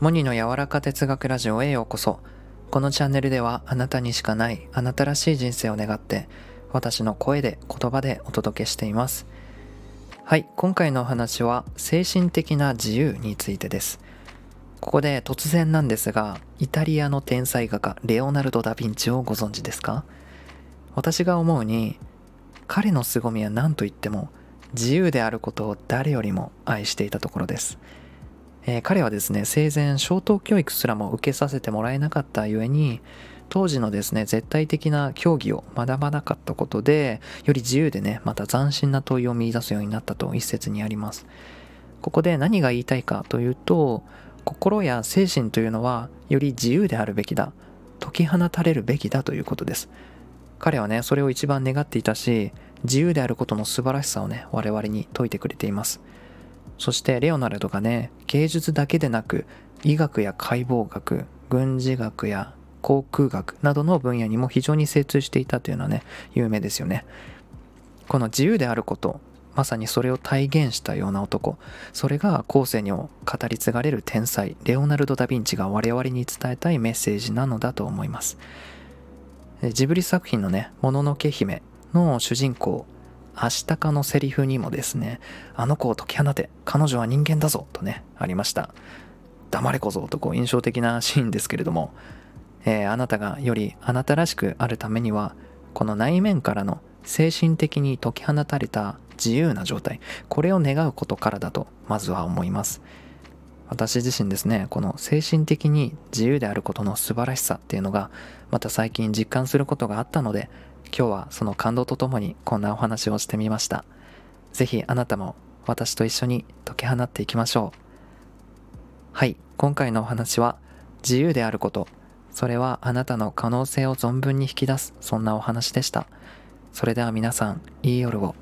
モニの柔らか哲学ラジオへようこそ。このチャンネルではあなたにしかないあなたらしい人生を願って私の声で言葉でお届けしています。はい今回のお話は精神的な自由についてです。ここで突然なんですがイタリアの天才画家レオナルド・ダ・ヴィンチをご存知ですか？私が思うに彼の凄みは何と言っても自由であることを誰よりも愛していたところです。えー、彼はですね生前小等教育すらも受けさせてもらえなかったゆえに当時のですね絶対的な教義を学ばなかったことでより自由でねまた斬新な問いを見出すようになったと一説にあります。ここで何が言いたいかというと心や精神というのはより自由であるべきだ解き放たれるべきだということです。彼はねそれを一番願っていたし自由であることの素晴らしさをね我々に説いてくれています。そしてレオナルドがね芸術だけでなく医学や解剖学軍事学や航空学などの分野にも非常に精通していたというのはね有名ですよね。この自由であることまさにそれを体現したような男。それが後世にも語り継がれる天才レオナルド・ダ・ヴィンチが我々に伝えたいメッセージなのだと思います。ジブリ作品のね「もののけ姫」の主人公アシタカのセリフにもですね、あの子を解き放て、彼女は人間だぞとね、ありました。黙れ小僧とこう印象的なシーンですけれども、えー、あなたがよりあなたらしくあるためには、この内面からの精神的に解き放たれた自由な状態、これを願うことからだと、まずは思います。私自身ですね、この精神的に自由であることの素晴らしさっていうのが、また最近実感することがあったので、今日はその感動とともにこんなお話をしてみました。ぜひあなたも私と一緒に解き放っていきましょう。はい、今回のお話は自由であること。それはあなたの可能性を存分に引き出す、そんなお話でした。それでは皆さん、いい夜を。